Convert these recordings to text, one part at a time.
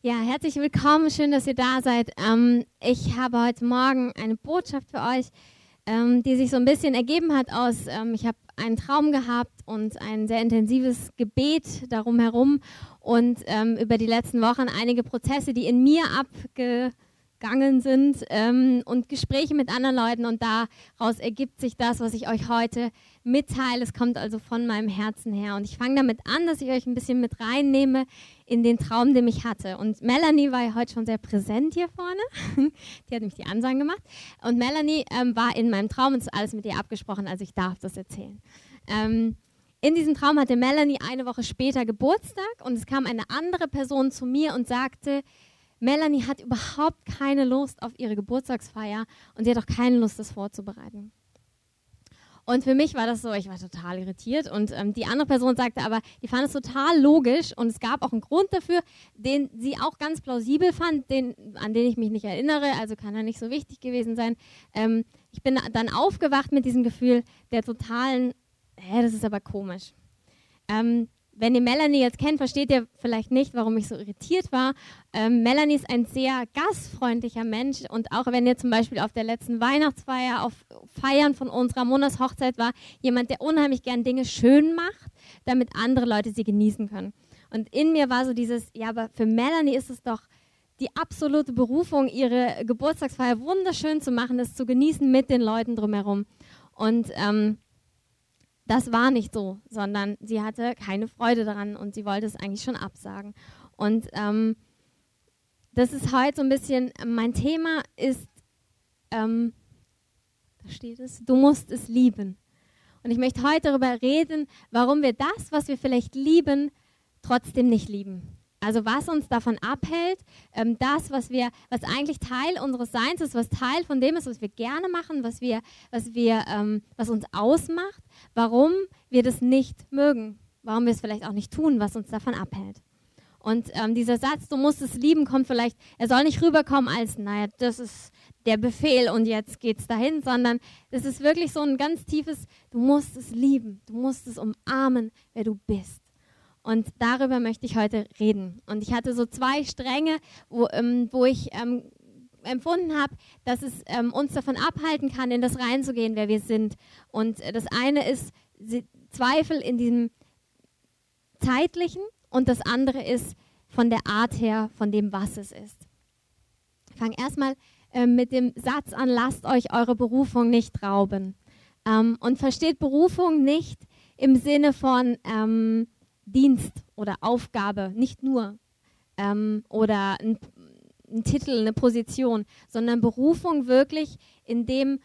Ja, herzlich willkommen. Schön, dass ihr da seid. Ähm, ich habe heute Morgen eine Botschaft für euch, ähm, die sich so ein bisschen ergeben hat aus, ähm, ich habe einen Traum gehabt und ein sehr intensives Gebet darum herum und ähm, über die letzten Wochen einige Prozesse, die in mir abge gegangen sind ähm, und Gespräche mit anderen Leuten und daraus ergibt sich das, was ich euch heute mitteile. Es kommt also von meinem Herzen her und ich fange damit an, dass ich euch ein bisschen mit reinnehme in den Traum, den ich hatte. Und Melanie war ja heute schon sehr präsent hier vorne. die hat nämlich die Ansagen gemacht. Und Melanie ähm, war in meinem Traum und ist alles mit ihr abgesprochen, also ich darf das erzählen. Ähm, in diesem Traum hatte Melanie eine Woche später Geburtstag und es kam eine andere Person zu mir und sagte, Melanie hat überhaupt keine Lust auf ihre Geburtstagsfeier und sie hat auch keine Lust, das vorzubereiten. Und für mich war das so, ich war total irritiert. Und ähm, die andere Person sagte aber, die fand es total logisch und es gab auch einen Grund dafür, den sie auch ganz plausibel fand, den, an den ich mich nicht erinnere, also kann er nicht so wichtig gewesen sein. Ähm, ich bin dann aufgewacht mit diesem Gefühl der totalen, hä, das ist aber komisch. Ähm, wenn ihr Melanie jetzt kennt, versteht ihr vielleicht nicht, warum ich so irritiert war. Ähm, Melanie ist ein sehr gastfreundlicher Mensch und auch wenn ihr zum Beispiel auf der letzten Weihnachtsfeier, auf Feiern von unserer Monatshochzeit war, jemand, der unheimlich gern Dinge schön macht, damit andere Leute sie genießen können. Und in mir war so dieses, ja, aber für Melanie ist es doch die absolute Berufung, ihre Geburtstagsfeier wunderschön zu machen, das zu genießen mit den Leuten drumherum. Und ähm, das war nicht so, sondern sie hatte keine Freude daran und sie wollte es eigentlich schon absagen. Und ähm, das ist heute so ein bisschen, mein Thema ist, ähm, da steht es, du musst es lieben. Und ich möchte heute darüber reden, warum wir das, was wir vielleicht lieben, trotzdem nicht lieben. Also was uns davon abhält, ähm, das, was wir, was eigentlich Teil unseres Seins ist, was Teil von dem ist, was wir gerne machen, was wir, was wir, ähm, was uns ausmacht, warum wir das nicht mögen, warum wir es vielleicht auch nicht tun, was uns davon abhält. Und ähm, dieser Satz, du musst es lieben, kommt vielleicht, er soll nicht rüberkommen als, naja, das ist der Befehl und jetzt geht's dahin, sondern es ist wirklich so ein ganz tiefes, du musst es lieben, du musst es umarmen, wer du bist. Und darüber möchte ich heute reden. Und ich hatte so zwei Stränge, wo, ähm, wo ich ähm, empfunden habe, dass es ähm, uns davon abhalten kann, in das reinzugehen, wer wir sind. Und äh, das eine ist Zweifel in diesem zeitlichen und das andere ist von der Art her, von dem, was es ist. Ich fange erstmal äh, mit dem Satz an, lasst euch eure Berufung nicht rauben. Ähm, und versteht Berufung nicht im Sinne von, ähm, Dienst oder Aufgabe, nicht nur ähm, oder ein, ein Titel, eine Position, sondern Berufung wirklich in dem,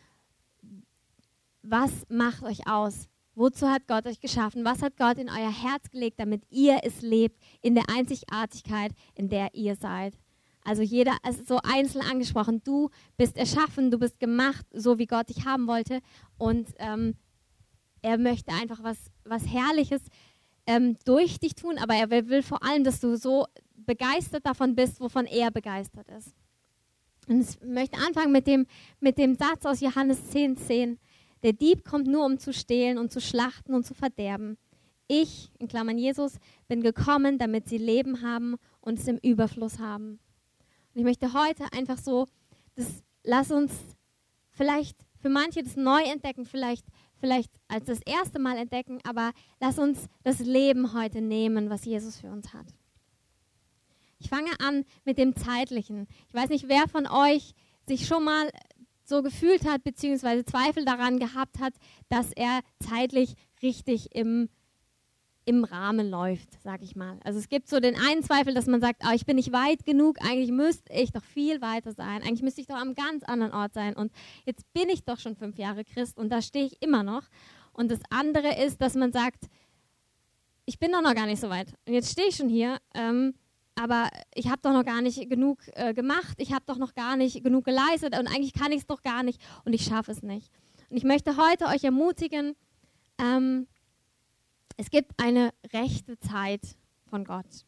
was macht euch aus? Wozu hat Gott euch geschaffen? Was hat Gott in euer Herz gelegt, damit ihr es lebt, in der Einzigartigkeit, in der ihr seid? Also jeder ist so einzeln angesprochen. Du bist erschaffen, du bist gemacht, so wie Gott dich haben wollte. Und ähm, er möchte einfach was, was Herrliches ähm, durch dich tun, aber er will, will vor allem, dass du so begeistert davon bist, wovon er begeistert ist. Und ich möchte anfangen mit dem, mit dem Satz aus Johannes 10, 10. Der Dieb kommt nur, um zu stehlen und zu schlachten und zu verderben. Ich, in Klammern Jesus, bin gekommen, damit sie Leben haben und es im Überfluss haben. Und ich möchte heute einfach so, das, lass uns vielleicht für manche das neu entdecken, vielleicht vielleicht als das erste Mal entdecken, aber lass uns das Leben heute nehmen, was Jesus für uns hat. Ich fange an mit dem Zeitlichen. Ich weiß nicht, wer von euch sich schon mal so gefühlt hat, beziehungsweise Zweifel daran gehabt hat, dass er zeitlich richtig im im Rahmen läuft, sag ich mal. Also es gibt so den einen Zweifel, dass man sagt, oh, ich bin nicht weit genug, eigentlich müsste ich doch viel weiter sein, eigentlich müsste ich doch am ganz anderen Ort sein und jetzt bin ich doch schon fünf Jahre Christ und da stehe ich immer noch. Und das andere ist, dass man sagt, ich bin doch noch gar nicht so weit und jetzt stehe ich schon hier, ähm, aber ich habe doch noch gar nicht genug äh, gemacht, ich habe doch noch gar nicht genug geleistet und eigentlich kann ich es doch gar nicht und ich schaffe es nicht. Und ich möchte heute euch ermutigen, ähm, es gibt eine rechte Zeit von Gott.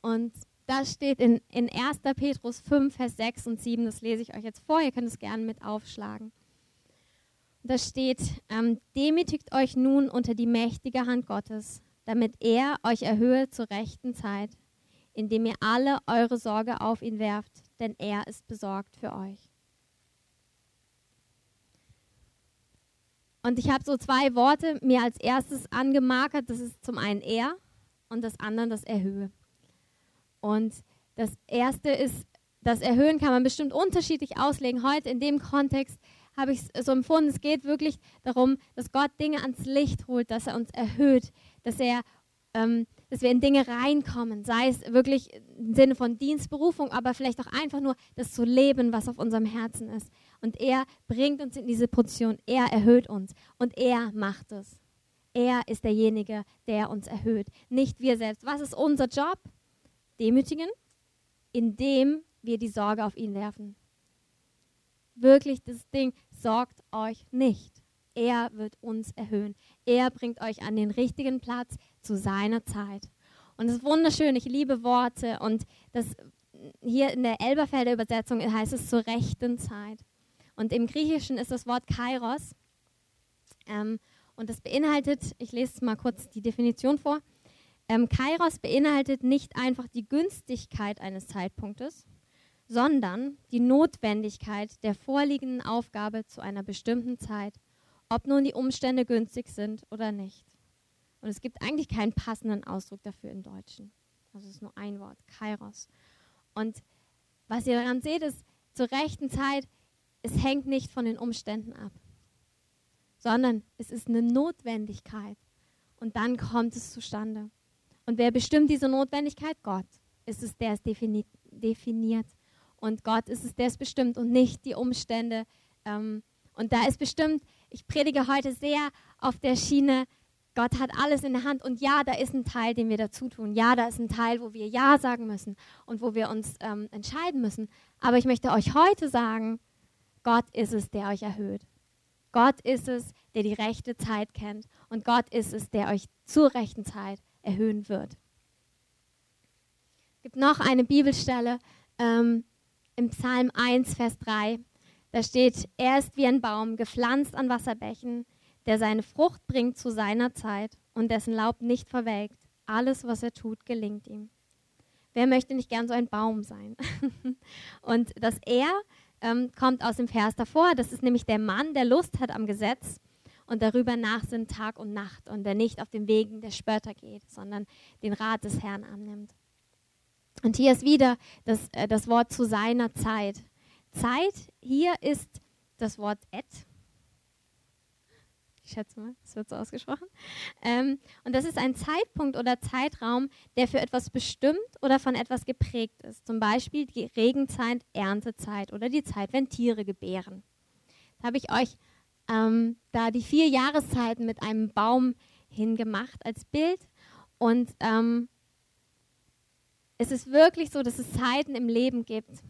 Und das steht in, in 1. Petrus 5, Vers 6 und 7. Das lese ich euch jetzt vor. Ihr könnt es gerne mit aufschlagen. Da steht, ähm, demütigt euch nun unter die mächtige Hand Gottes, damit er euch erhöhe zur rechten Zeit, indem ihr alle eure Sorge auf ihn werft, denn er ist besorgt für euch. Und ich habe so zwei Worte mir als erstes angemarkert. Das ist zum einen er und das andere das Erhöhe. Und das erste ist, das Erhöhen kann man bestimmt unterschiedlich auslegen. Heute in dem Kontext habe ich es so empfunden, es geht wirklich darum, dass Gott Dinge ans Licht holt, dass er uns erhöht, dass er ähm, dass wir in Dinge reinkommen, sei es wirklich im Sinne von Dienstberufung, aber vielleicht auch einfach nur das zu leben, was auf unserem Herzen ist. Und er bringt uns in diese Position, er erhöht uns und er macht es. Er ist derjenige, der uns erhöht, nicht wir selbst. Was ist unser Job? Demütigen, indem wir die Sorge auf ihn werfen. Wirklich das Ding, sorgt euch nicht. Er wird uns erhöhen. Er bringt euch an den richtigen Platz zu seiner Zeit. Und es ist wunderschön, ich liebe Worte und das hier in der Elberfelder Übersetzung heißt es zur rechten Zeit. Und im Griechischen ist das Wort Kairos. Ähm, und das beinhaltet, ich lese mal kurz die Definition vor. Ähm, Kairos beinhaltet nicht einfach die Günstigkeit eines Zeitpunktes, sondern die Notwendigkeit der vorliegenden Aufgabe zu einer bestimmten Zeit ob nun die Umstände günstig sind oder nicht. Und es gibt eigentlich keinen passenden Ausdruck dafür im Deutschen. Also es ist nur ein Wort, Kairos. Und was ihr daran seht, ist, zur rechten Zeit, es hängt nicht von den Umständen ab, sondern es ist eine Notwendigkeit. Und dann kommt es zustande. Und wer bestimmt diese Notwendigkeit? Gott. Ist es, der es definiert. Und Gott ist es, der es bestimmt und nicht die Umstände. Ähm, und da ist bestimmt ich predige heute sehr auf der Schiene, Gott hat alles in der Hand und ja, da ist ein Teil, den wir dazu tun. Ja, da ist ein Teil, wo wir Ja sagen müssen und wo wir uns ähm, entscheiden müssen. Aber ich möchte euch heute sagen, Gott ist es, der euch erhöht. Gott ist es, der die rechte Zeit kennt und Gott ist es, der euch zur rechten Zeit erhöhen wird. Es gibt noch eine Bibelstelle ähm, im Psalm 1, Vers 3. Da steht, er ist wie ein Baum, gepflanzt an Wasserbächen, der seine Frucht bringt zu seiner Zeit und dessen Laub nicht verwelkt. Alles, was er tut, gelingt ihm. Wer möchte nicht gern so ein Baum sein? und das Er ähm, kommt aus dem Vers davor. Das ist nämlich der Mann, der Lust hat am Gesetz und darüber nach sind Tag und Nacht und der nicht auf den Wegen der Spötter geht, sondern den Rat des Herrn annimmt. Und hier ist wieder das, äh, das Wort zu seiner Zeit. Zeit hier ist das Wort et. Schätze mal, es wird so ausgesprochen. Ähm, und das ist ein Zeitpunkt oder Zeitraum, der für etwas bestimmt oder von etwas geprägt ist. Zum Beispiel die Regenzeit, Erntezeit oder die Zeit, wenn Tiere gebären. Da habe ich euch ähm, da die vier Jahreszeiten mit einem Baum hingemacht als Bild. Und ähm, es ist wirklich so, dass es Zeiten im Leben gibt,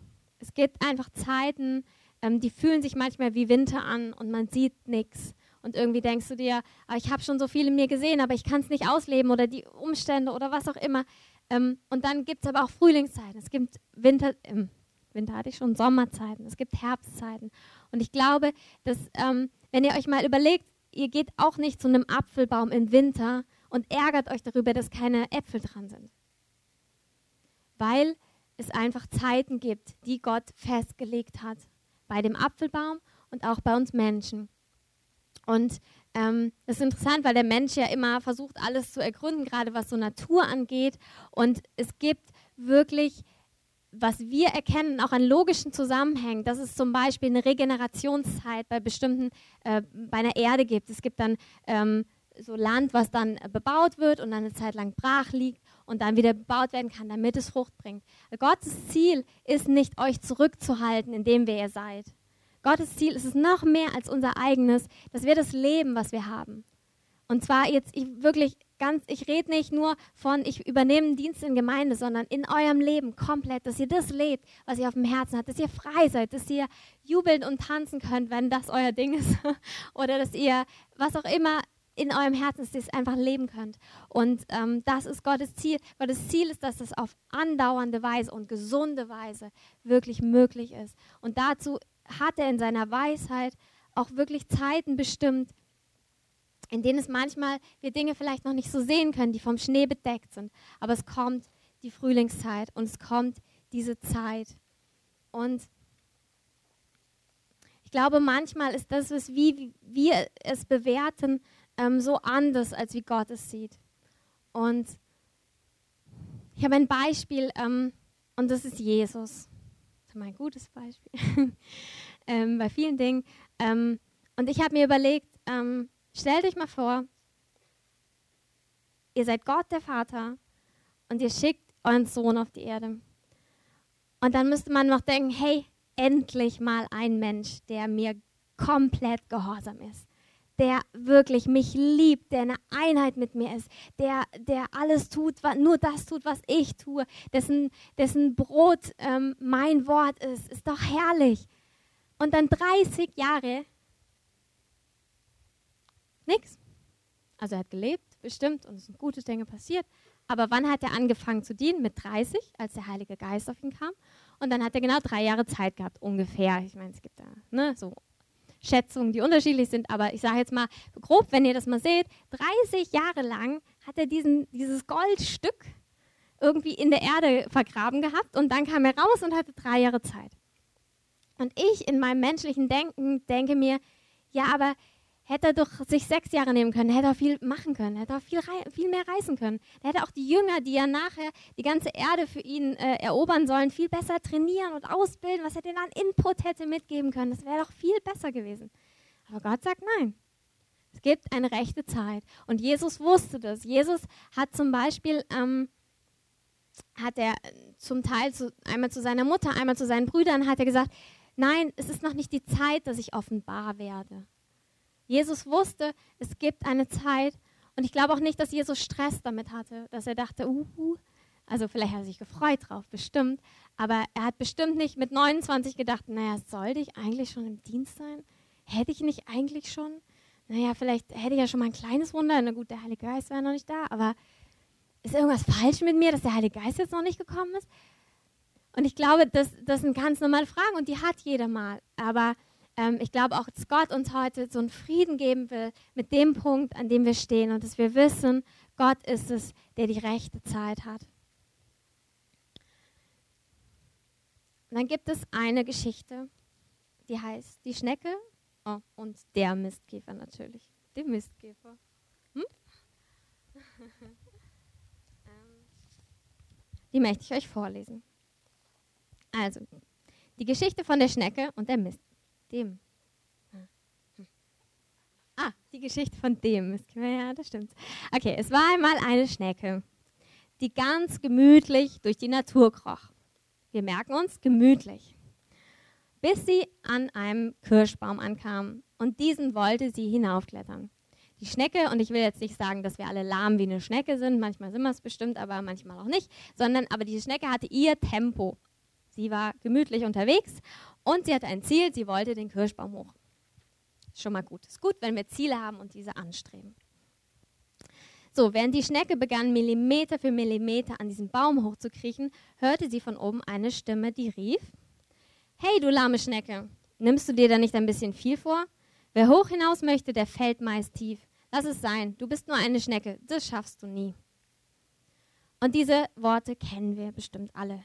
es gibt einfach Zeiten, ähm, die fühlen sich manchmal wie Winter an und man sieht nichts. Und irgendwie denkst du dir, ah, ich habe schon so viel in mir gesehen, aber ich kann es nicht ausleben oder die Umstände oder was auch immer. Ähm, und dann gibt es aber auch Frühlingszeiten. Es gibt Winter, ähm, Winter hatte ich schon, Sommerzeiten. Es gibt Herbstzeiten. Und ich glaube, dass ähm, wenn ihr euch mal überlegt, ihr geht auch nicht zu einem Apfelbaum im Winter und ärgert euch darüber, dass keine Äpfel dran sind. Weil es einfach Zeiten gibt, die Gott festgelegt hat. Bei dem Apfelbaum und auch bei uns Menschen. Und ähm, das ist interessant, weil der Mensch ja immer versucht, alles zu ergründen, gerade was so Natur angeht. Und es gibt wirklich, was wir erkennen, auch an logischen Zusammenhängen, dass es zum Beispiel eine Regenerationszeit bei bestimmten, äh, bei einer Erde gibt. Es gibt dann ähm, so Land, was dann bebaut wird und dann eine Zeit lang brach liegt und dann wieder bebaut werden kann, damit es Frucht bringt. Gottes Ziel ist nicht, euch zurückzuhalten, indem wer ihr seid. Gottes Ziel ist es noch mehr als unser eigenes, dass wir das leben, was wir haben. Und zwar jetzt ich wirklich ganz, ich rede nicht nur von, ich übernehme einen Dienst in Gemeinde, sondern in eurem Leben komplett, dass ihr das lebt, was ihr auf dem Herzen habt, dass ihr frei seid, dass ihr jubeln und tanzen könnt, wenn das euer Ding ist. Oder dass ihr, was auch immer in eurem Herzen ist, einfach leben könnt. Und ähm, das ist Gottes Ziel. Gottes Ziel ist, dass es auf andauernde Weise und gesunde Weise wirklich möglich ist. Und dazu hat er in seiner Weisheit auch wirklich Zeiten bestimmt, in denen es manchmal wir Dinge vielleicht noch nicht so sehen können, die vom Schnee bedeckt sind. Aber es kommt die Frühlingszeit und es kommt diese Zeit. Und ich glaube, manchmal ist das, was wie wir es bewerten, ähm, so anders, als wie Gott es sieht. Und ich habe ein Beispiel ähm, und das ist Jesus. Ist mein gutes Beispiel ähm, bei vielen Dingen. Ähm, und ich habe mir überlegt, ähm, stellt euch mal vor, ihr seid Gott der Vater und ihr schickt euren Sohn auf die Erde. Und dann müsste man noch denken, hey, endlich mal ein Mensch, der mir komplett gehorsam ist, der wirklich mich liebt, der eine Einheit mit mir ist, der, der alles tut, nur das tut, was ich tue, dessen, dessen Brot ähm, mein Wort ist, ist doch herrlich. Und dann 30 Jahre, nichts. Also er hat gelebt, bestimmt, und es sind gute Dinge passiert. Aber wann hat er angefangen zu dienen? Mit 30, als der Heilige Geist auf ihn kam. Und dann hat er genau drei Jahre Zeit gehabt, ungefähr. Ich meine, es gibt da ne, so Schätzungen, die unterschiedlich sind, aber ich sage jetzt mal grob, wenn ihr das mal seht, 30 Jahre lang hat er diesen, dieses Goldstück irgendwie in der Erde vergraben gehabt und dann kam er raus und hatte drei Jahre Zeit. Und ich in meinem menschlichen Denken denke mir, ja, aber hätte er doch sich sechs Jahre nehmen können, hätte er viel machen können, hätte er viel, viel mehr reisen können. Er hätte auch die Jünger, die ja nachher die ganze Erde für ihn äh, erobern sollen, viel besser trainieren und ausbilden, was er denen an Input hätte mitgeben können. Das wäre doch viel besser gewesen. Aber Gott sagt nein. Es gibt eine rechte Zeit. Und Jesus wusste das. Jesus hat zum Beispiel, ähm, hat er zum Teil zu, einmal zu seiner Mutter, einmal zu seinen Brüdern, hat er gesagt, nein, es ist noch nicht die Zeit, dass ich offenbar werde. Jesus wusste, es gibt eine Zeit und ich glaube auch nicht, dass Jesus Stress damit hatte, dass er dachte, uhu, also vielleicht hat er sich gefreut drauf, bestimmt, aber er hat bestimmt nicht mit 29 gedacht, naja, sollte ich eigentlich schon im Dienst sein? Hätte ich nicht eigentlich schon? Naja, vielleicht hätte ich ja schon mal ein kleines Wunder, na gut, der Heilige Geist wäre noch nicht da, aber ist irgendwas falsch mit mir, dass der Heilige Geist jetzt noch nicht gekommen ist? Und ich glaube, das, das sind ganz normale Fragen und die hat jeder mal, aber ähm, ich glaube auch, dass Gott uns heute so einen Frieden geben will mit dem Punkt, an dem wir stehen und dass wir wissen, Gott ist es, der die rechte Zeit hat. Und dann gibt es eine Geschichte, die heißt Die Schnecke oh, und der Mistkäfer natürlich. Der Mistkäfer. Hm? Ähm, die möchte ich euch vorlesen. Also, die Geschichte von der Schnecke und der Mist dem. Ah, die Geschichte von dem. Ja, das stimmt. Okay, es war einmal eine Schnecke, die ganz gemütlich durch die Natur kroch. Wir merken uns, gemütlich. Bis sie an einem Kirschbaum ankam und diesen wollte sie hinaufklettern. Die Schnecke, und ich will jetzt nicht sagen, dass wir alle lahm wie eine Schnecke sind, manchmal sind wir es bestimmt, aber manchmal auch nicht, sondern aber die Schnecke hatte ihr Tempo. Sie war gemütlich unterwegs und sie hatte ein Ziel, sie wollte den Kirschbaum hoch. Schon mal gut. Ist gut, wenn wir Ziele haben und diese anstreben. So, während die Schnecke begann, Millimeter für Millimeter an diesem Baum hochzukriechen, hörte sie von oben eine Stimme, die rief: Hey, du lahme Schnecke, nimmst du dir da nicht ein bisschen viel vor? Wer hoch hinaus möchte, der fällt meist tief. Lass es sein, du bist nur eine Schnecke, das schaffst du nie. Und diese Worte kennen wir bestimmt alle.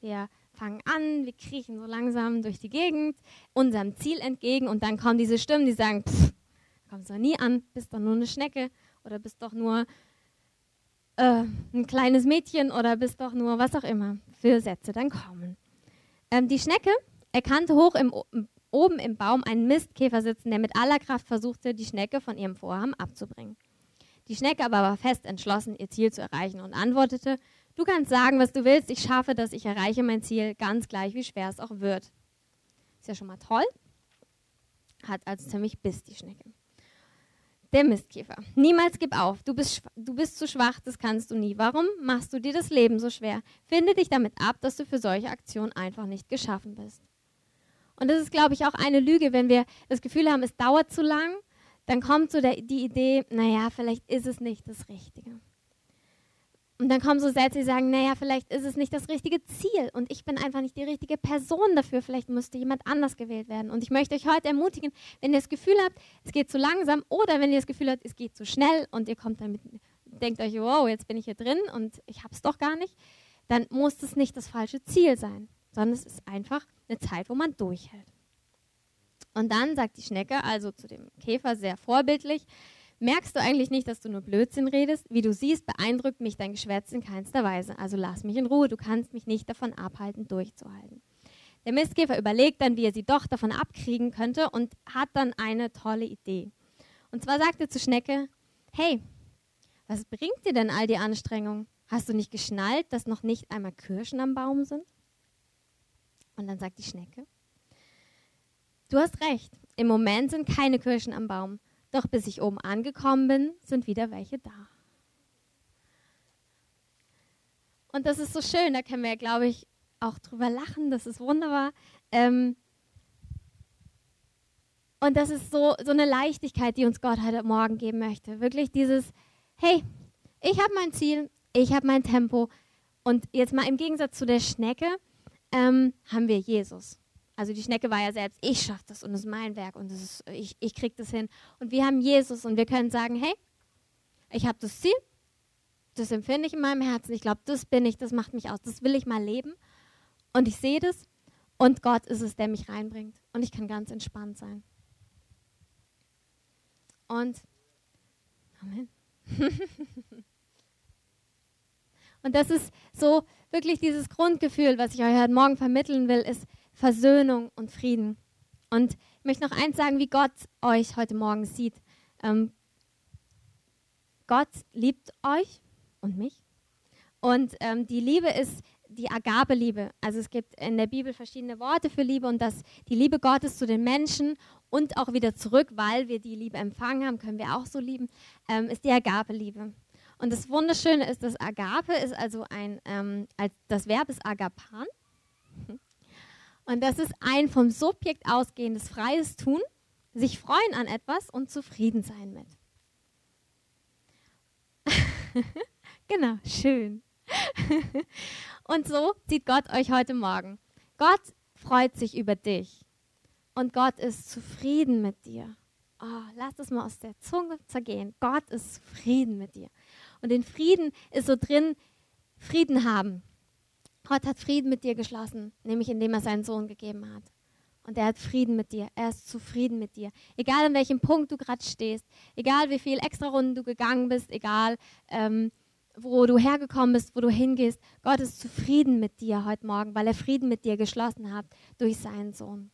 Wir fangen an, wir kriechen so langsam durch die Gegend, unserem Ziel entgegen und dann kommen diese Stimmen, die sagen, pff, kommst doch nie an, bist doch nur eine Schnecke oder bist doch nur äh, ein kleines Mädchen oder bist doch nur was auch immer für Sätze dann kommen. Ähm, die Schnecke erkannte hoch im, oben im Baum einen Mistkäfer sitzen, der mit aller Kraft versuchte, die Schnecke von ihrem Vorhaben abzubringen. Die Schnecke aber war fest entschlossen, ihr Ziel zu erreichen und antwortete, Du kannst sagen, was du willst. Ich schaffe das, ich erreiche mein Ziel, ganz gleich, wie schwer es auch wird. Ist ja schon mal toll. Hat also ziemlich Biss, die Schnecke. Der Mistkäfer. Niemals gib auf. Du bist, du bist zu schwach, das kannst du nie. Warum machst du dir das Leben so schwer? Finde dich damit ab, dass du für solche Aktionen einfach nicht geschaffen bist. Und das ist, glaube ich, auch eine Lüge, wenn wir das Gefühl haben, es dauert zu lang, dann kommt so der, die Idee, naja, vielleicht ist es nicht das Richtige. Und dann kommen so Sätze, die sagen, naja, vielleicht ist es nicht das richtige Ziel und ich bin einfach nicht die richtige Person dafür, vielleicht müsste jemand anders gewählt werden. Und ich möchte euch heute ermutigen, wenn ihr das Gefühl habt, es geht zu langsam oder wenn ihr das Gefühl habt, es geht zu schnell und ihr kommt damit, denkt euch, wow, jetzt bin ich hier drin und ich habe es doch gar nicht. dann muss das nicht das falsche Ziel sein, sondern es ist einfach eine Zeit, wo man durchhält. Und dann sagt die Schnecke, also zu dem Käfer sehr vorbildlich, merkst du eigentlich nicht, dass du nur Blödsinn redest? Wie du siehst, beeindruckt mich dein Geschwätz in keinster Weise. Also lass mich in Ruhe, du kannst mich nicht davon abhalten, durchzuhalten. Der Mistkäfer überlegt dann, wie er sie doch davon abkriegen könnte und hat dann eine tolle Idee. Und zwar sagt er zu Schnecke, hey, was bringt dir denn all die Anstrengung? Hast du nicht geschnallt, dass noch nicht einmal Kirschen am Baum sind? Und dann sagt die Schnecke, du hast recht, im Moment sind keine Kirschen am Baum, doch bis ich oben angekommen bin, sind wieder welche da. Und das ist so schön, da können wir, glaube ich, auch drüber lachen, das ist wunderbar. Ähm und das ist so, so eine Leichtigkeit, die uns Gott heute Morgen geben möchte. Wirklich dieses, hey, ich habe mein Ziel, ich habe mein Tempo. Und jetzt mal im Gegensatz zu der Schnecke ähm, haben wir Jesus. Also die Schnecke war ja selbst, ich schaffe das und es ist mein Werk und ist, ich, ich kriege das hin. Und wir haben Jesus und wir können sagen, hey, ich habe das Ziel, das empfinde ich in meinem Herzen, ich glaube, das bin ich, das macht mich aus, das will ich mal leben. Und ich sehe das und Gott ist es, der mich reinbringt. Und ich kann ganz entspannt sein. Und Amen. und das ist so wirklich dieses Grundgefühl, was ich euch heute Morgen vermitteln will, ist Versöhnung und Frieden. Und ich möchte noch eins sagen, wie Gott euch heute Morgen sieht. Ähm, Gott liebt euch und mich. Und ähm, die Liebe ist die Agape-Liebe. Also es gibt in der Bibel verschiedene Worte für Liebe und das, die Liebe Gottes zu den Menschen und auch wieder zurück, weil wir die Liebe empfangen haben, können wir auch so lieben, ähm, ist die Agape-Liebe. Und das Wunderschöne ist, dass Agape ist also ein, ähm, das Verb ist Agapan. Und das ist ein vom Subjekt ausgehendes freies Tun, sich freuen an etwas und zufrieden sein mit. genau, schön. und so sieht Gott euch heute Morgen. Gott freut sich über dich und Gott ist zufrieden mit dir. Oh, lass das mal aus der Zunge zergehen. Gott ist zufrieden mit dir. Und in Frieden ist so drin, Frieden haben. Gott hat Frieden mit dir geschlossen, nämlich indem er seinen Sohn gegeben hat. Und er hat Frieden mit dir. Er ist zufrieden mit dir. Egal an welchem Punkt du gerade stehst, egal wie viel extra Runden du gegangen bist, egal ähm, wo du hergekommen bist, wo du hingehst, Gott ist zufrieden mit dir heute Morgen, weil er Frieden mit dir geschlossen hat durch seinen Sohn.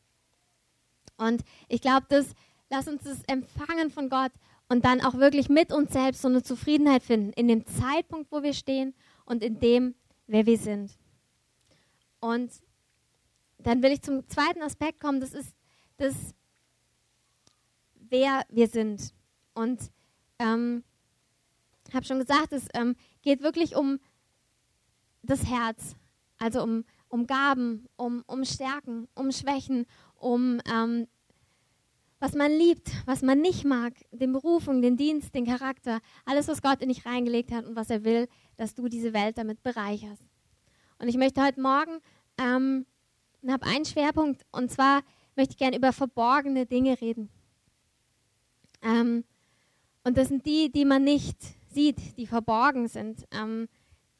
Und ich glaube, das, lass uns das empfangen von Gott und dann auch wirklich mit uns selbst so eine Zufriedenheit finden, in dem Zeitpunkt, wo wir stehen und in dem, wer wir sind. Und dann will ich zum zweiten Aspekt kommen, das ist das, wer wir sind. Und ähm, ich habe schon gesagt, es ähm, geht wirklich um das Herz, also um, um Gaben, um, um Stärken, um Schwächen, um ähm, was man liebt, was man nicht mag, den Berufung, den Dienst, den Charakter, alles, was Gott in dich reingelegt hat und was er will, dass du diese Welt damit bereicherst. Und ich möchte heute Morgen, ähm, habe einen Schwerpunkt, und zwar möchte ich gerne über verborgene Dinge reden. Ähm, und das sind die, die man nicht sieht, die verborgen sind, ähm,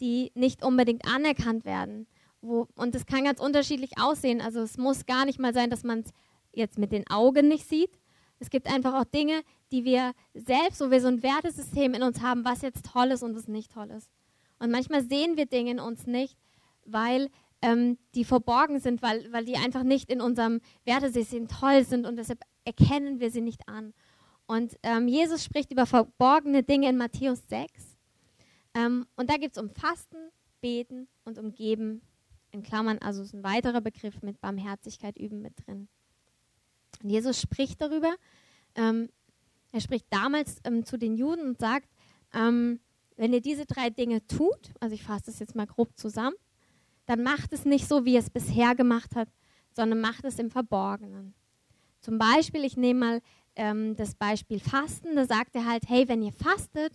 die nicht unbedingt anerkannt werden. Wo, und das kann ganz unterschiedlich aussehen. Also es muss gar nicht mal sein, dass man es jetzt mit den Augen nicht sieht. Es gibt einfach auch Dinge, die wir selbst, wo wir so ein Wertesystem in uns haben, was jetzt toll ist und was nicht toll ist. Und manchmal sehen wir Dinge in uns nicht, weil ähm, die verborgen sind, weil, weil die einfach nicht in unserem Wertesystem toll sind und deshalb erkennen wir sie nicht an. Und ähm, Jesus spricht über verborgene Dinge in Matthäus 6. Ähm, und da geht es um Fasten, Beten und um Geben. In Klammern, also ist ein weiterer Begriff mit Barmherzigkeit üben mit drin. Und Jesus spricht darüber. Ähm, er spricht damals ähm, zu den Juden und sagt, ähm, wenn ihr diese drei Dinge tut, also ich fasse das jetzt mal grob zusammen, dann macht es nicht so, wie es bisher gemacht hat, sondern macht es im Verborgenen. Zum Beispiel, ich nehme mal ähm, das Beispiel Fasten, da sagt er halt, hey, wenn ihr fastet,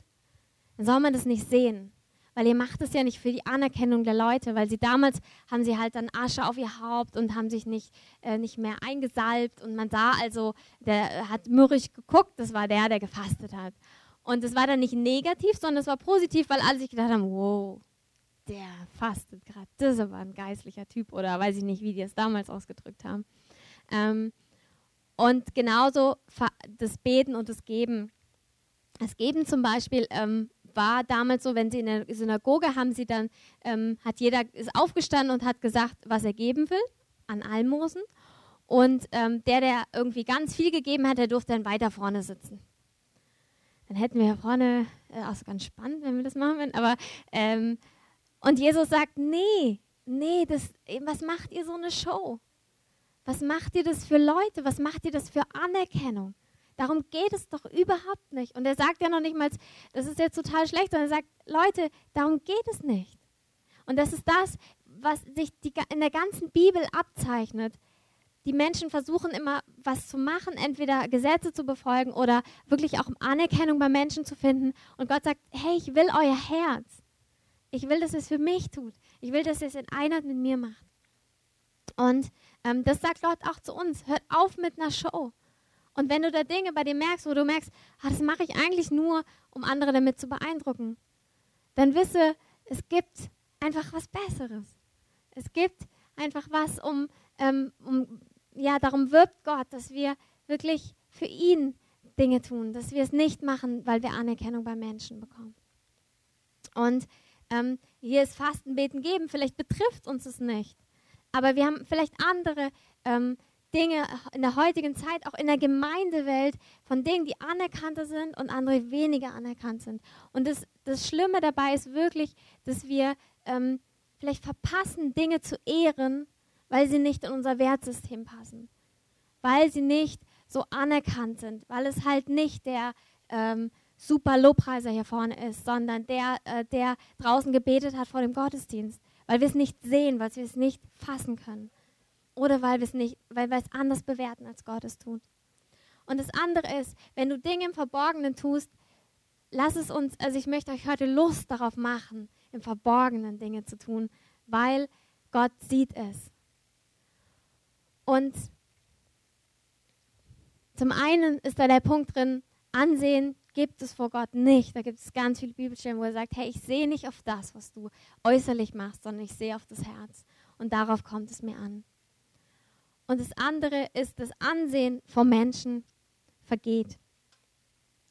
dann soll man das nicht sehen, weil ihr macht es ja nicht für die Anerkennung der Leute, weil sie damals haben sie halt dann Asche auf ihr Haupt und haben sich nicht, äh, nicht mehr eingesalbt und man sah also, der hat mürrisch geguckt, das war der, der gefastet hat. Und es war dann nicht negativ, sondern es war positiv, weil alle sich gedacht haben, wow, der fastet gerade, das ist aber ein geistlicher Typ oder weiß ich nicht, wie die es damals ausgedrückt haben. Ähm, und genauso das Beten und das Geben. Das Geben zum Beispiel ähm, war damals so, wenn sie in der Synagoge haben sie dann, ähm, hat jeder ist aufgestanden und hat gesagt, was er geben will an Almosen. Und ähm, der, der irgendwie ganz viel gegeben hat, der durfte dann weiter vorne sitzen. Dann hätten wir vorne, äh, auch so ganz spannend, wenn wir das machen würden, aber ähm, und Jesus sagt, nee, nee, das, was macht ihr so eine Show? Was macht ihr das für Leute? Was macht ihr das für Anerkennung? Darum geht es doch überhaupt nicht. Und er sagt ja noch nicht mal, das ist jetzt total schlecht, sondern er sagt, Leute, darum geht es nicht. Und das ist das, was sich die, in der ganzen Bibel abzeichnet. Die Menschen versuchen immer, was zu machen, entweder Gesetze zu befolgen oder wirklich auch Anerkennung bei Menschen zu finden. Und Gott sagt, hey, ich will euer Herz. Ich will, dass es für mich tut. Ich will, dass es in Einheit mit mir macht. Und ähm, das sagt Gott auch zu uns. Hört auf mit einer Show. Und wenn du da Dinge bei dir merkst, wo du merkst, ah, das mache ich eigentlich nur, um andere damit zu beeindrucken, dann wisse, es gibt einfach was Besseres. Es gibt einfach was, um, ähm, um ja, darum wirbt Gott, dass wir wirklich für ihn Dinge tun, dass wir es nicht machen, weil wir Anerkennung bei Menschen bekommen. Und ähm, hier ist Fastenbeten geben, vielleicht betrifft uns es nicht, aber wir haben vielleicht andere ähm, Dinge in der heutigen Zeit, auch in der Gemeindewelt, von Dingen, die anerkannter sind und andere weniger anerkannt sind. Und das, das Schlimme dabei ist wirklich, dass wir ähm, vielleicht verpassen, Dinge zu ehren, weil sie nicht in unser Wertsystem passen, weil sie nicht so anerkannt sind, weil es halt nicht der ähm, super Lobpreiser hier vorne ist, sondern der, äh, der draußen gebetet hat vor dem Gottesdienst, weil wir es nicht sehen, weil wir es nicht fassen können oder weil wir es nicht, weil wir es anders bewerten, als Gott es tut. Und das andere ist, wenn du Dinge im Verborgenen tust, lass es uns, also ich möchte euch heute Lust darauf machen, im Verborgenen Dinge zu tun, weil Gott sieht es. Und zum einen ist da der Punkt drin, Ansehen gibt es vor Gott nicht. Da gibt es ganz viele Bibelstellen, wo er sagt, hey, ich sehe nicht auf das, was du äußerlich machst, sondern ich sehe auf das Herz. Und darauf kommt es mir an. Und das andere ist, das Ansehen vom Menschen vergeht.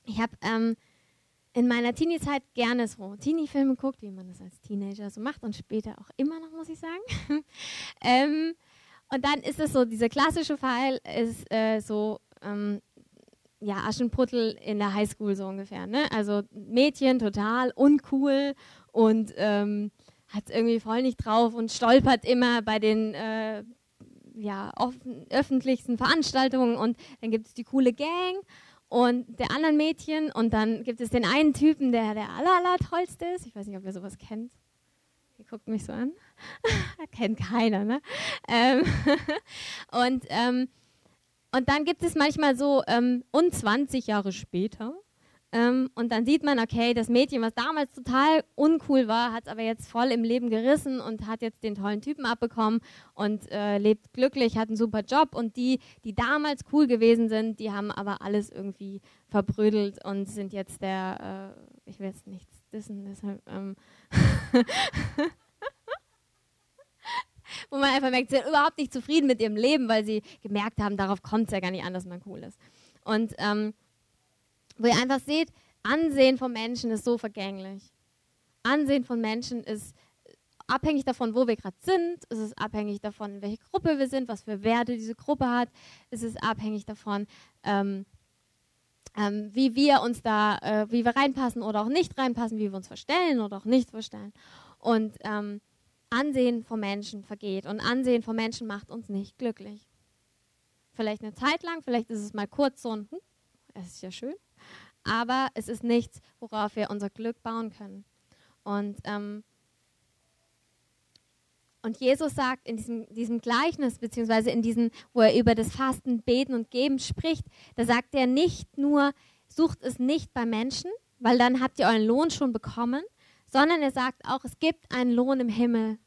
Ich habe ähm, in meiner Teenie-Zeit gerne so Teenie-Filme geguckt, wie man das als Teenager so macht und später auch immer noch, muss ich sagen. ähm, und dann ist es so, dieser klassische Fall ist äh, so, ähm, ja, Aschenputtel in der Highschool so ungefähr. Ne? Also Mädchen total uncool und ähm, hat es irgendwie voll nicht drauf und stolpert immer bei den äh, ja, öffentlichsten Veranstaltungen und dann gibt es die coole Gang und der anderen Mädchen und dann gibt es den einen Typen, der der aller, aller tollste ist. Ich weiß nicht, ob ihr sowas kennt. Ihr guckt mich so an. Kennt keiner, ne? Ähm und, ähm, und dann gibt es manchmal so, ähm, und 20 Jahre später, ähm, und dann sieht man, okay, das Mädchen, was damals total uncool war, hat es aber jetzt voll im Leben gerissen und hat jetzt den tollen Typen abbekommen und äh, lebt glücklich, hat einen super Job. Und die, die damals cool gewesen sind, die haben aber alles irgendwie verbrödelt und sind jetzt der, äh, ich will jetzt nichts wissen, deshalb. Ähm wo man einfach merkt, sie sind überhaupt nicht zufrieden mit ihrem Leben, weil sie gemerkt haben, darauf kommt es ja gar nicht an, dass man cool ist. Und ähm, wo ihr einfach seht, Ansehen von Menschen ist so vergänglich. Ansehen von Menschen ist abhängig davon, wo wir gerade sind. Es ist abhängig davon, welche Gruppe wir sind, was für Werte diese Gruppe hat. Es ist abhängig davon, ähm, ähm, wie wir uns da, äh, wie wir reinpassen oder auch nicht reinpassen, wie wir uns verstellen oder auch nicht verstellen. Und ähm, Ansehen von Menschen vergeht und Ansehen von Menschen macht uns nicht glücklich. Vielleicht eine Zeit lang, vielleicht ist es mal kurz so ein, hm, es ist ja schön aber es ist nichts, worauf wir unser Glück bauen können. Und, ähm, und Jesus sagt in diesem, diesem Gleichnis, beziehungsweise in diesem, wo er über das Fasten, Beten und Geben spricht, da sagt er nicht nur, sucht es nicht bei Menschen, weil dann habt ihr euren Lohn schon bekommen, sondern er sagt auch, es gibt einen Lohn im Himmel,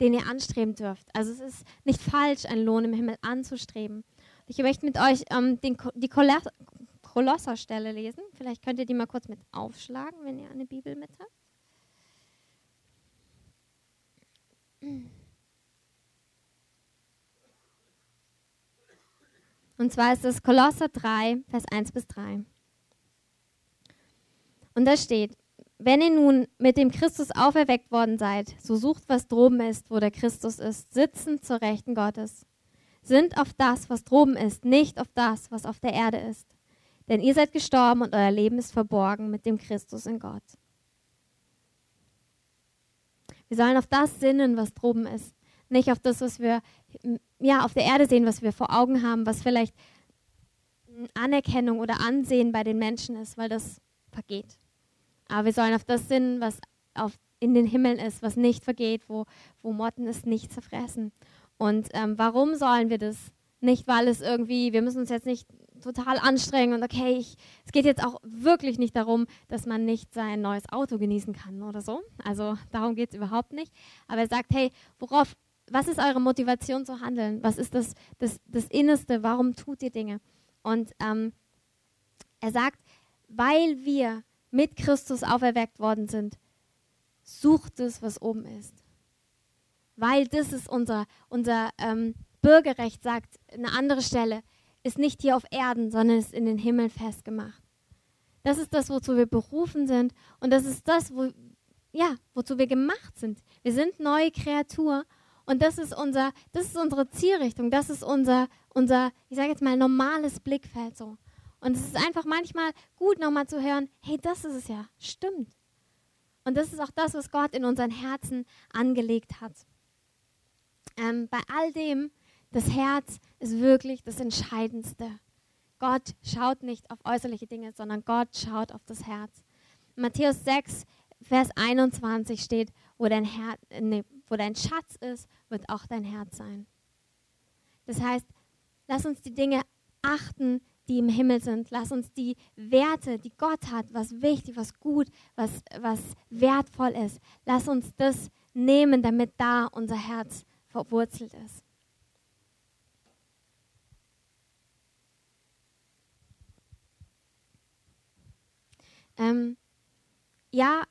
den ihr anstreben dürft. Also es ist nicht falsch, einen Lohn im Himmel anzustreben. Ich möchte mit euch ähm, den, die Kolosserstelle lesen. Vielleicht könnt ihr die mal kurz mit aufschlagen, wenn ihr eine Bibel mit habt. Und zwar ist es Kolosser 3, Vers 1 bis 3. Und da steht, wenn ihr nun mit dem Christus auferweckt worden seid, so sucht, was droben ist, wo der Christus ist, sitzend zur Rechten Gottes. Sind auf das, was droben ist, nicht auf das, was auf der Erde ist. Denn ihr seid gestorben und euer Leben ist verborgen mit dem Christus in Gott. Wir sollen auf das sinnen, was droben ist. Nicht auf das, was wir ja, auf der Erde sehen, was wir vor Augen haben, was vielleicht Anerkennung oder Ansehen bei den Menschen ist, weil das vergeht. Aber wir sollen auf das sinnen, was auf, in den Himmeln ist, was nicht vergeht, wo, wo Motten es nicht zerfressen. Und ähm, warum sollen wir das? Nicht, weil es irgendwie, wir müssen uns jetzt nicht total anstrengen und okay, ich, es geht jetzt auch wirklich nicht darum, dass man nicht sein neues Auto genießen kann oder so. Also darum geht es überhaupt nicht. Aber er sagt, hey, worauf, was ist eure Motivation zu handeln? Was ist das, das, das Innerste? Warum tut ihr Dinge? Und ähm, er sagt, weil wir mit Christus auferweckt worden sind, sucht es, was oben ist. Weil das ist unser, unser ähm, Bürgerrecht, sagt eine andere Stelle, ist nicht hier auf Erden, sondern ist in den Himmel festgemacht. Das ist das, wozu wir berufen sind und das ist das, wo, ja, wozu wir gemacht sind. Wir sind neue Kreatur und das ist unser, das ist unsere Zielrichtung, das ist unser, unser, ich sage jetzt mal normales Blickfeld so. Und es ist einfach manchmal gut, nochmal zu hören, hey, das ist es ja, stimmt. Und das ist auch das, was Gott in unseren Herzen angelegt hat. Ähm, bei all dem, das Herz ist wirklich das Entscheidendste. Gott schaut nicht auf äußerliche Dinge, sondern Gott schaut auf das Herz. Matthäus 6, Vers 21 steht, wo dein, Her nee, wo dein Schatz ist, wird auch dein Herz sein. Das heißt, lass uns die Dinge achten, die im Himmel sind. Lass uns die Werte, die Gott hat, was wichtig, was gut, was, was wertvoll ist, lass uns das nehmen, damit da unser Herz verwurzelt ist. Ähm, ja,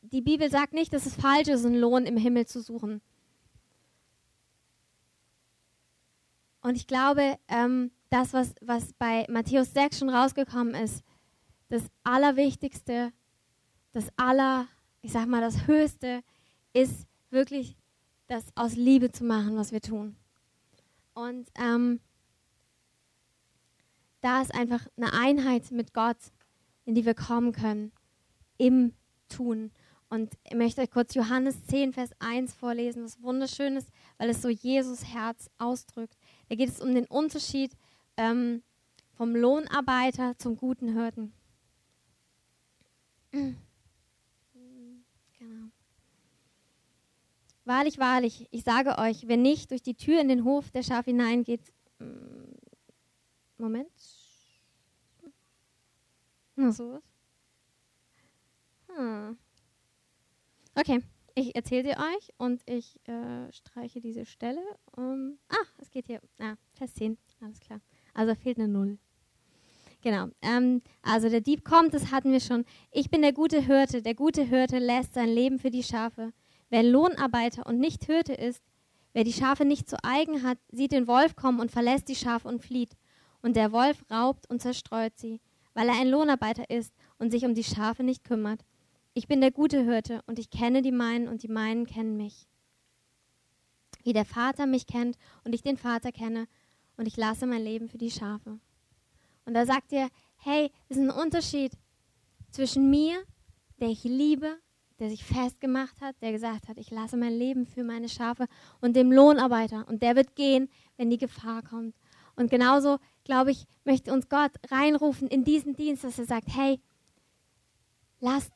die Bibel sagt nicht, dass es falsch ist, einen Lohn im Himmel zu suchen. Und ich glaube, ähm, das, was, was bei Matthäus 6 schon rausgekommen ist, das Allerwichtigste, das Aller, ich sag mal, das Höchste, ist wirklich das aus Liebe zu machen, was wir tun. Und ähm, da ist einfach eine Einheit mit Gott, in die wir kommen können, im Tun. Und ich möchte euch kurz Johannes 10, Vers 1 vorlesen, was wunderschön ist, weil es so Jesus Herz ausdrückt. Da geht es um den Unterschied ähm, vom Lohnarbeiter zum guten Hirten. Genau. Wahrlich, wahrlich, ich sage euch, wer nicht durch die Tür in den Hof der Schaf hineingeht, mm, Moment. Na, sowas. Hm. Okay, ich erzähle sie euch und ich äh, streiche diese Stelle. Um, ah, es geht hier. Ah, Vers 10, alles klar. Also fehlt eine Null. Genau. Ähm, also der Dieb kommt, das hatten wir schon. Ich bin der gute Hirte. Der gute Hirte lässt sein Leben für die Schafe. Wer Lohnarbeiter und nicht Hirte ist, wer die Schafe nicht zu eigen hat, sieht den Wolf kommen und verlässt die Schafe und flieht. Und der Wolf raubt und zerstreut sie, weil er ein Lohnarbeiter ist und sich um die Schafe nicht kümmert. Ich bin der gute Hirte und ich kenne die meinen und die meinen kennen mich. Wie der Vater mich kennt und ich den Vater kenne und ich lasse mein Leben für die Schafe. Und da sagt er, hey, es ist ein Unterschied zwischen mir, der ich liebe, der sich festgemacht hat, der gesagt hat, ich lasse mein Leben für meine Schafe und dem Lohnarbeiter. Und der wird gehen, wenn die Gefahr kommt. Und genauso, glaube ich, möchte uns Gott reinrufen in diesen Dienst, dass er sagt, hey, lasst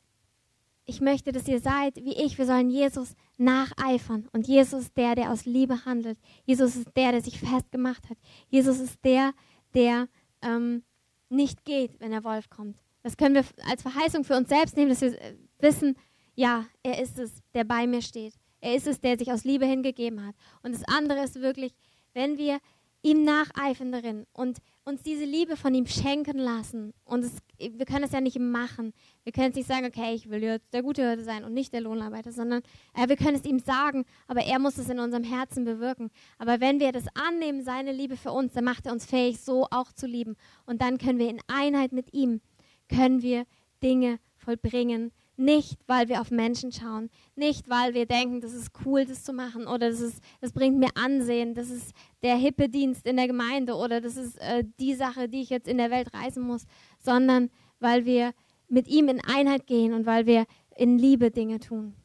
ich möchte, dass ihr seid wie ich. Wir sollen Jesus nacheifern. Und Jesus ist der, der aus Liebe handelt. Jesus ist der, der sich festgemacht hat. Jesus ist der, der ähm, nicht geht, wenn der Wolf kommt. Das können wir als Verheißung für uns selbst nehmen, dass wir wissen, ja, er ist es, der bei mir steht. Er ist es, der sich aus Liebe hingegeben hat. Und das andere ist wirklich, wenn wir ihm nacheifern darin und uns diese Liebe von ihm schenken lassen. Und es, wir können es ja nicht machen. Wir können es nicht sagen, okay, ich will jetzt der gute Hirte sein und nicht der Lohnarbeiter, sondern äh, wir können es ihm sagen, aber er muss es in unserem Herzen bewirken. Aber wenn wir das annehmen, seine Liebe für uns, dann macht er uns fähig, so auch zu lieben. Und dann können wir in Einheit mit ihm, können wir Dinge vollbringen, nicht, weil wir auf Menschen schauen, nicht, weil wir denken, das ist cool, das zu machen oder das, ist, das bringt mir Ansehen, das ist der hippe Dienst in der Gemeinde oder das ist äh, die Sache, die ich jetzt in der Welt reisen muss, sondern weil wir mit ihm in Einheit gehen und weil wir in Liebe Dinge tun.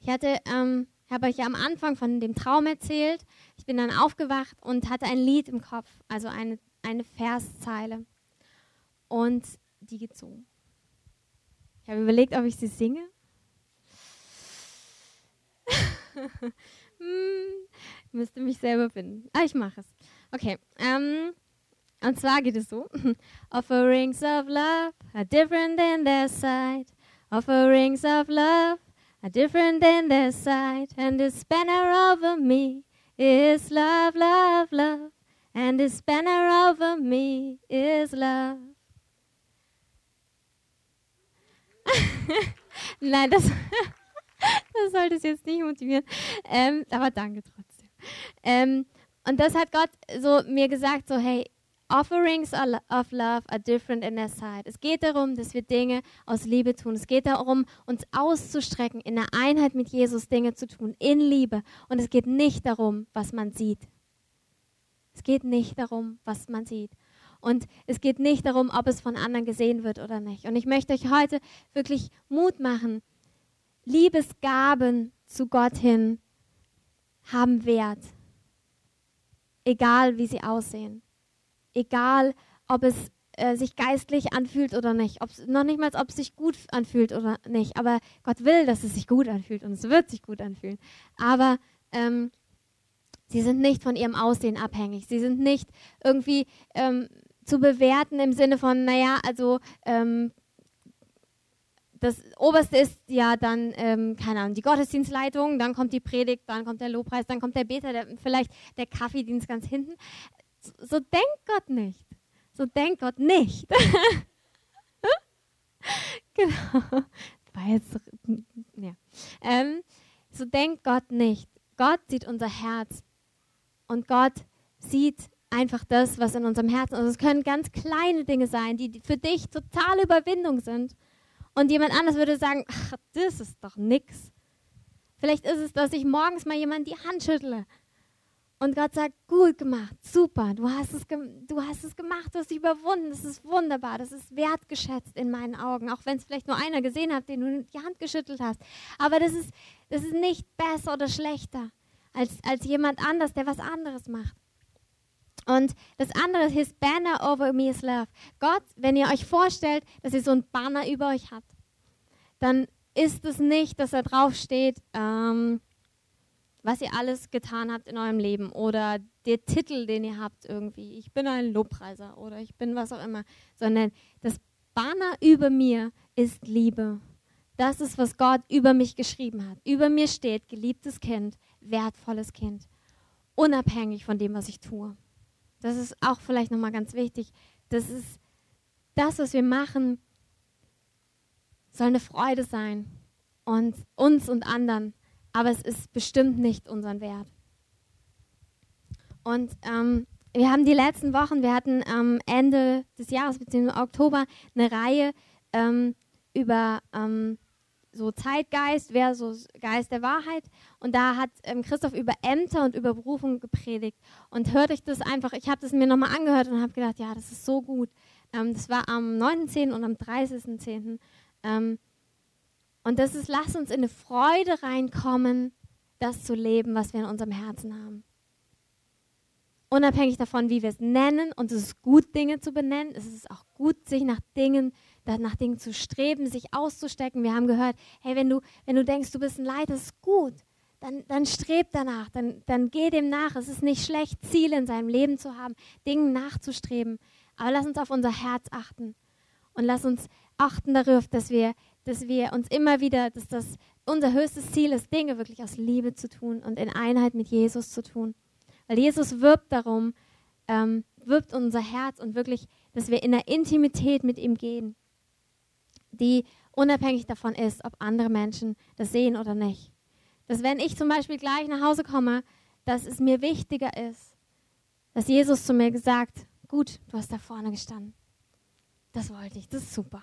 Ich hatte, ähm, habe euch ja am Anfang von dem Traum erzählt. Ich bin dann aufgewacht und hatte ein Lied im Kopf, also eine, eine Verszeile. Und die geht so. Ich habe überlegt, ob ich sie singe. hm, müsste mich selber finden. Ah, ich mache es. Okay. Ähm, und zwar geht es so: Offerings of love are different in their sight. Offerings of love are different in their sight. And this banner over me is love, love, love. And this banner over me is love. Nein, das, das sollte es jetzt nicht motivieren. Ähm, aber danke trotzdem. Ähm, und das hat Gott so mir gesagt, so hey, Offerings of love are different in their sight. Es geht darum, dass wir Dinge aus Liebe tun. Es geht darum, uns auszustrecken, in der Einheit mit Jesus Dinge zu tun, in Liebe. Und es geht nicht darum, was man sieht. Es geht nicht darum, was man sieht. Und es geht nicht darum, ob es von anderen gesehen wird oder nicht. Und ich möchte euch heute wirklich Mut machen. Liebesgaben zu Gott hin haben Wert. Egal, wie sie aussehen. Egal, ob es äh, sich geistlich anfühlt oder nicht. Ob's, noch nicht mal, ob es sich gut anfühlt oder nicht. Aber Gott will, dass es sich gut anfühlt und es wird sich gut anfühlen. Aber ähm, sie sind nicht von ihrem Aussehen abhängig. Sie sind nicht irgendwie ähm, zu bewerten im Sinne von, naja, also ähm, das Oberste ist ja dann, ähm, keine Ahnung, die Gottesdienstleitung, dann kommt die Predigt, dann kommt der Lobpreis, dann kommt der Beter, der, vielleicht der Kaffeedienst ganz hinten. So, so denkt Gott nicht. So denkt Gott nicht. genau. War jetzt, ja. Ähm, so denkt Gott nicht. Gott sieht unser Herz. Und Gott sieht einfach das, was in unserem Herzen ist. Es können ganz kleine Dinge sein, die für dich totale Überwindung sind. Und jemand anders würde sagen, ach, das ist doch nix. Vielleicht ist es, dass ich morgens mal jemand die Hand schüttle. Und Gott sagt, gut gemacht, super, du hast, es du hast es gemacht, du hast dich überwunden, das ist wunderbar, das ist wertgeschätzt in meinen Augen, auch wenn es vielleicht nur einer gesehen hat, den du die Hand geschüttelt hast. Aber das ist, das ist nicht besser oder schlechter als, als jemand anders, der was anderes macht. Und das andere, His banner over me is love. Gott, wenn ihr euch vorstellt, dass ihr so ein Banner über euch habt, dann ist es nicht, dass da drauf steht, ähm, was ihr alles getan habt in eurem Leben oder der Titel, den ihr habt irgendwie. Ich bin ein Lobpreiser oder ich bin was auch immer, sondern das Banner über mir ist Liebe. Das ist, was Gott über mich geschrieben hat. Über mir steht geliebtes Kind, wertvolles Kind, unabhängig von dem, was ich tue. Das ist auch vielleicht nochmal ganz wichtig. Das ist das, was wir machen, soll eine Freude sein. Und uns und anderen. Aber es ist bestimmt nicht unseren Wert. Und ähm, wir haben die letzten Wochen, wir hatten am Ende des Jahres, beziehungsweise Oktober, eine Reihe ähm, über ähm, so Zeitgeist versus Geist der Wahrheit. Und da hat ähm, Christoph über Ämter und über Berufung gepredigt. Und hört euch das einfach, ich habe das mir nochmal angehört und habe gedacht, ja, das ist so gut. Ähm, das war am 9.10. und am 30.10. Ähm, und das ist, lass uns in eine Freude reinkommen, das zu leben, was wir in unserem Herzen haben. Unabhängig davon, wie wir es nennen, und es ist gut, Dinge zu benennen, es ist auch gut, sich nach Dingen zu nach Dingen zu streben, sich auszustecken. Wir haben gehört, hey, wenn du, wenn du denkst, du bist ein Leiter, das ist gut. Dann, dann streb danach, dann, dann geh dem nach. Es ist nicht schlecht, Ziele in seinem Leben zu haben, Dingen nachzustreben. Aber lass uns auf unser Herz achten. Und lass uns achten darauf, dass wir, dass wir uns immer wieder, dass das unser höchstes Ziel ist, Dinge wirklich aus Liebe zu tun und in Einheit mit Jesus zu tun. Weil Jesus wirbt darum, ähm, wirbt unser Herz und wirklich, dass wir in der Intimität mit ihm gehen, die unabhängig davon ist, ob andere Menschen das sehen oder nicht. Dass wenn ich zum Beispiel gleich nach Hause komme, dass es mir wichtiger ist, dass Jesus zu mir gesagt, gut, du hast da vorne gestanden. Das wollte ich, das ist super.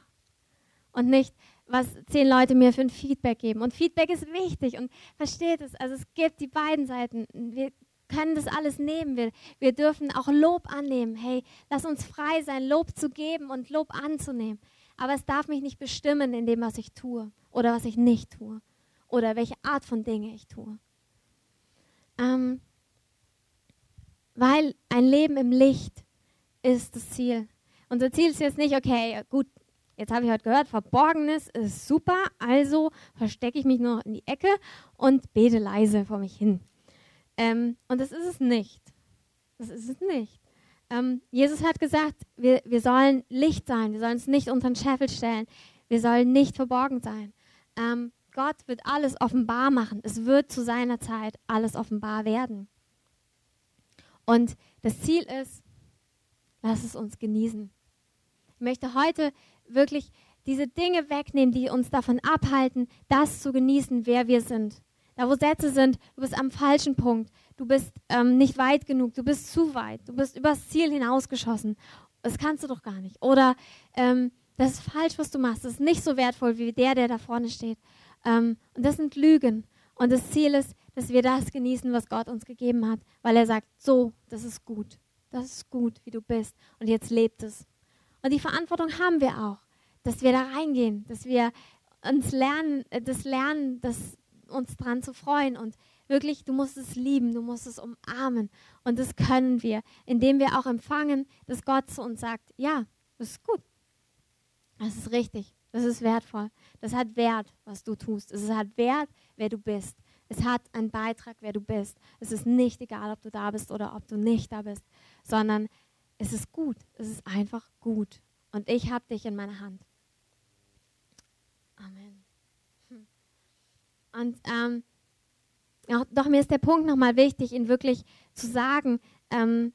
Und nicht, was zehn Leute mir für ein Feedback geben. Und Feedback ist wichtig und versteht es. Also es gibt die beiden Seiten. Wir können das alles nehmen. Wir, wir dürfen auch Lob annehmen. Hey, lass uns frei sein, Lob zu geben und Lob anzunehmen. Aber es darf mich nicht bestimmen in dem, was ich tue oder was ich nicht tue oder welche Art von Dinge ich tue. Ähm, weil ein Leben im Licht ist das Ziel. Unser Ziel ist jetzt nicht, okay, gut, Jetzt habe ich heute gehört, Verborgenes ist super, also verstecke ich mich nur in die Ecke und bete leise vor mich hin. Ähm, und das ist es nicht. Das ist es nicht. Ähm, Jesus hat gesagt, wir, wir sollen Licht sein, wir sollen es nicht unter den Scheffel stellen, wir sollen nicht verborgen sein. Ähm, Gott wird alles offenbar machen. Es wird zu seiner Zeit alles offenbar werden. Und das Ziel ist, lass es uns genießen. Ich möchte heute wirklich diese Dinge wegnehmen, die uns davon abhalten, das zu genießen, wer wir sind. Da, wo Sätze sind, du bist am falschen Punkt, du bist ähm, nicht weit genug, du bist zu weit, du bist übers Ziel hinausgeschossen. Das kannst du doch gar nicht. Oder ähm, das ist falsch, was du machst, das ist nicht so wertvoll wie der, der da vorne steht. Ähm, und das sind Lügen. Und das Ziel ist, dass wir das genießen, was Gott uns gegeben hat, weil er sagt, so, das ist gut, das ist gut, wie du bist. Und jetzt lebt es. Und die Verantwortung haben wir auch, dass wir da reingehen, dass wir uns lernen, äh, das lernen, das, uns dran zu freuen und wirklich, du musst es lieben, du musst es umarmen. Und das können wir, indem wir auch empfangen, dass Gott zu uns sagt, ja, das ist gut. Das ist richtig. Das ist wertvoll. Das hat Wert, was du tust. Es hat Wert, wer du bist. Es hat einen Beitrag, wer du bist. Es ist nicht egal, ob du da bist oder ob du nicht da bist, sondern es ist gut. Es ist einfach gut. Und ich habe dich in meiner Hand. Amen. Hm. Und ähm, auch, doch mir ist der Punkt nochmal wichtig, ihn wirklich zu sagen. Ähm,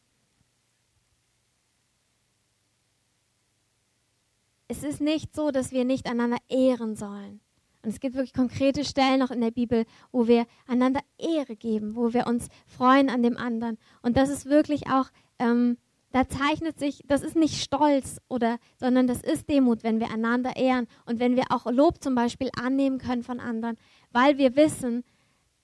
es ist nicht so, dass wir nicht einander ehren sollen. Und es gibt wirklich konkrete Stellen noch in der Bibel, wo wir einander Ehre geben, wo wir uns freuen an dem anderen. Und das ist wirklich auch ähm, da zeichnet sich, das ist nicht Stolz oder, sondern das ist Demut, wenn wir einander ehren und wenn wir auch Lob zum Beispiel annehmen können von anderen, weil wir wissen,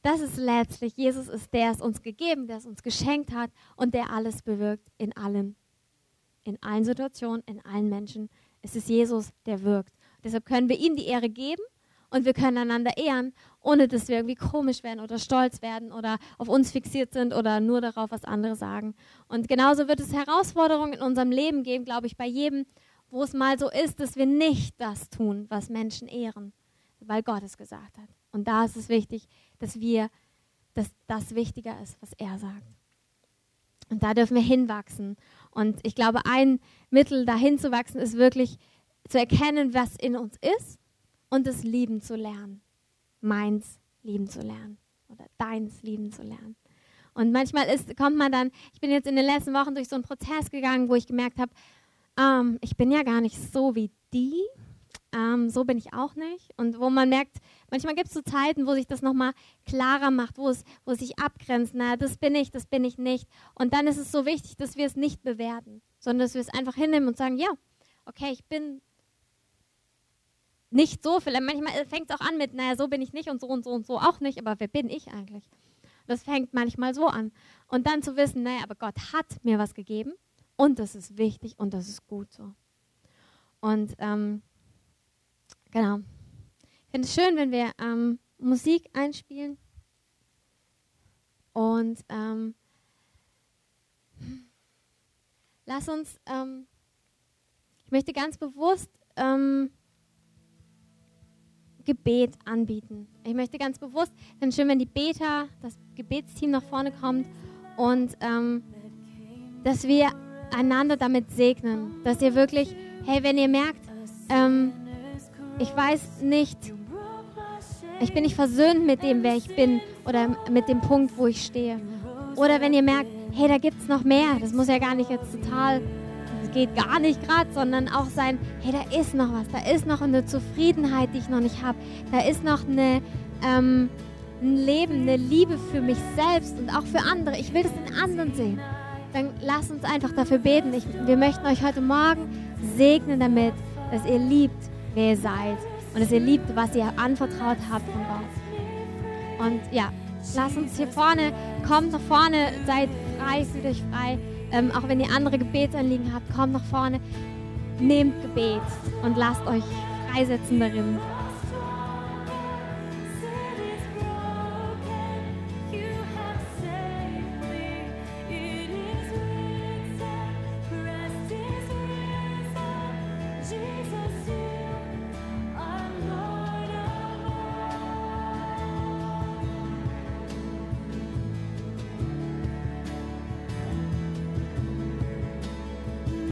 dass es letztlich Jesus ist, der es uns gegeben, der es uns geschenkt hat und der alles bewirkt in allen, in allen Situationen, in allen Menschen. Es ist Jesus, der wirkt. Deshalb können wir ihm die Ehre geben und wir können einander ehren, ohne dass wir irgendwie komisch werden oder stolz werden oder auf uns fixiert sind oder nur darauf, was andere sagen. Und genauso wird es Herausforderungen in unserem Leben geben, glaube ich, bei jedem, wo es mal so ist, dass wir nicht das tun, was Menschen ehren, weil Gott es gesagt hat. Und da ist es wichtig, dass wir, dass das wichtiger ist, was er sagt. Und da dürfen wir hinwachsen. Und ich glaube, ein Mittel, dahin zu wachsen, ist wirklich zu erkennen, was in uns ist und es lieben zu lernen. Meins lieben zu lernen oder deins lieben zu lernen. Und manchmal ist, kommt man dann, ich bin jetzt in den letzten Wochen durch so einen Prozess gegangen, wo ich gemerkt habe, ähm, ich bin ja gar nicht so wie die, ähm, so bin ich auch nicht. Und wo man merkt, manchmal gibt es so Zeiten, wo sich das nochmal klarer macht, wo es, wo sich abgrenzt, na, das bin ich, das bin ich nicht. Und dann ist es so wichtig, dass wir es nicht bewerten, sondern dass wir es einfach hinnehmen und sagen, ja, okay, ich bin nicht so, vielleicht manchmal fängt es auch an mit, naja, so bin ich nicht und so und so und so auch nicht, aber wer bin ich eigentlich? Das fängt manchmal so an. Und dann zu wissen, naja, aber Gott hat mir was gegeben und das ist wichtig und das ist gut so. Und ähm, genau. Ich finde es schön, wenn wir ähm, Musik einspielen und ähm, lass uns, ähm, ich möchte ganz bewusst ähm, Gebet anbieten. Ich möchte ganz bewusst, dann schön, wenn die Beter, das Gebetsteam nach vorne kommt und ähm, dass wir einander damit segnen, dass ihr wirklich, hey, wenn ihr merkt, ähm, ich weiß nicht, ich bin nicht versöhnt mit dem, wer ich bin oder mit dem Punkt, wo ich stehe, Oder wenn ihr merkt, hey, da gibt es noch mehr. Das muss ja gar nicht jetzt total, das geht gar nicht gerade, sondern auch sein, hey, da ist noch was. Da ist noch eine Zufriedenheit, die ich noch nicht habe. Da ist noch eine, ähm, ein Leben, eine Liebe für mich selbst und auch für andere. Ich will das in anderen sehen. Dann lasst uns einfach dafür beten. Ich, wir möchten euch heute Morgen segnen damit, dass ihr liebt, wer ihr seid und dass ihr liebt, was ihr anvertraut habt von Gott. Und ja, lasst uns hier vorne, kommt nach vorne, seid frei, fühlt euch frei. Ähm, auch wenn ihr andere Gebetsanliegen habt, kommt nach vorne, nehmt Gebet und lasst euch freisetzen darin.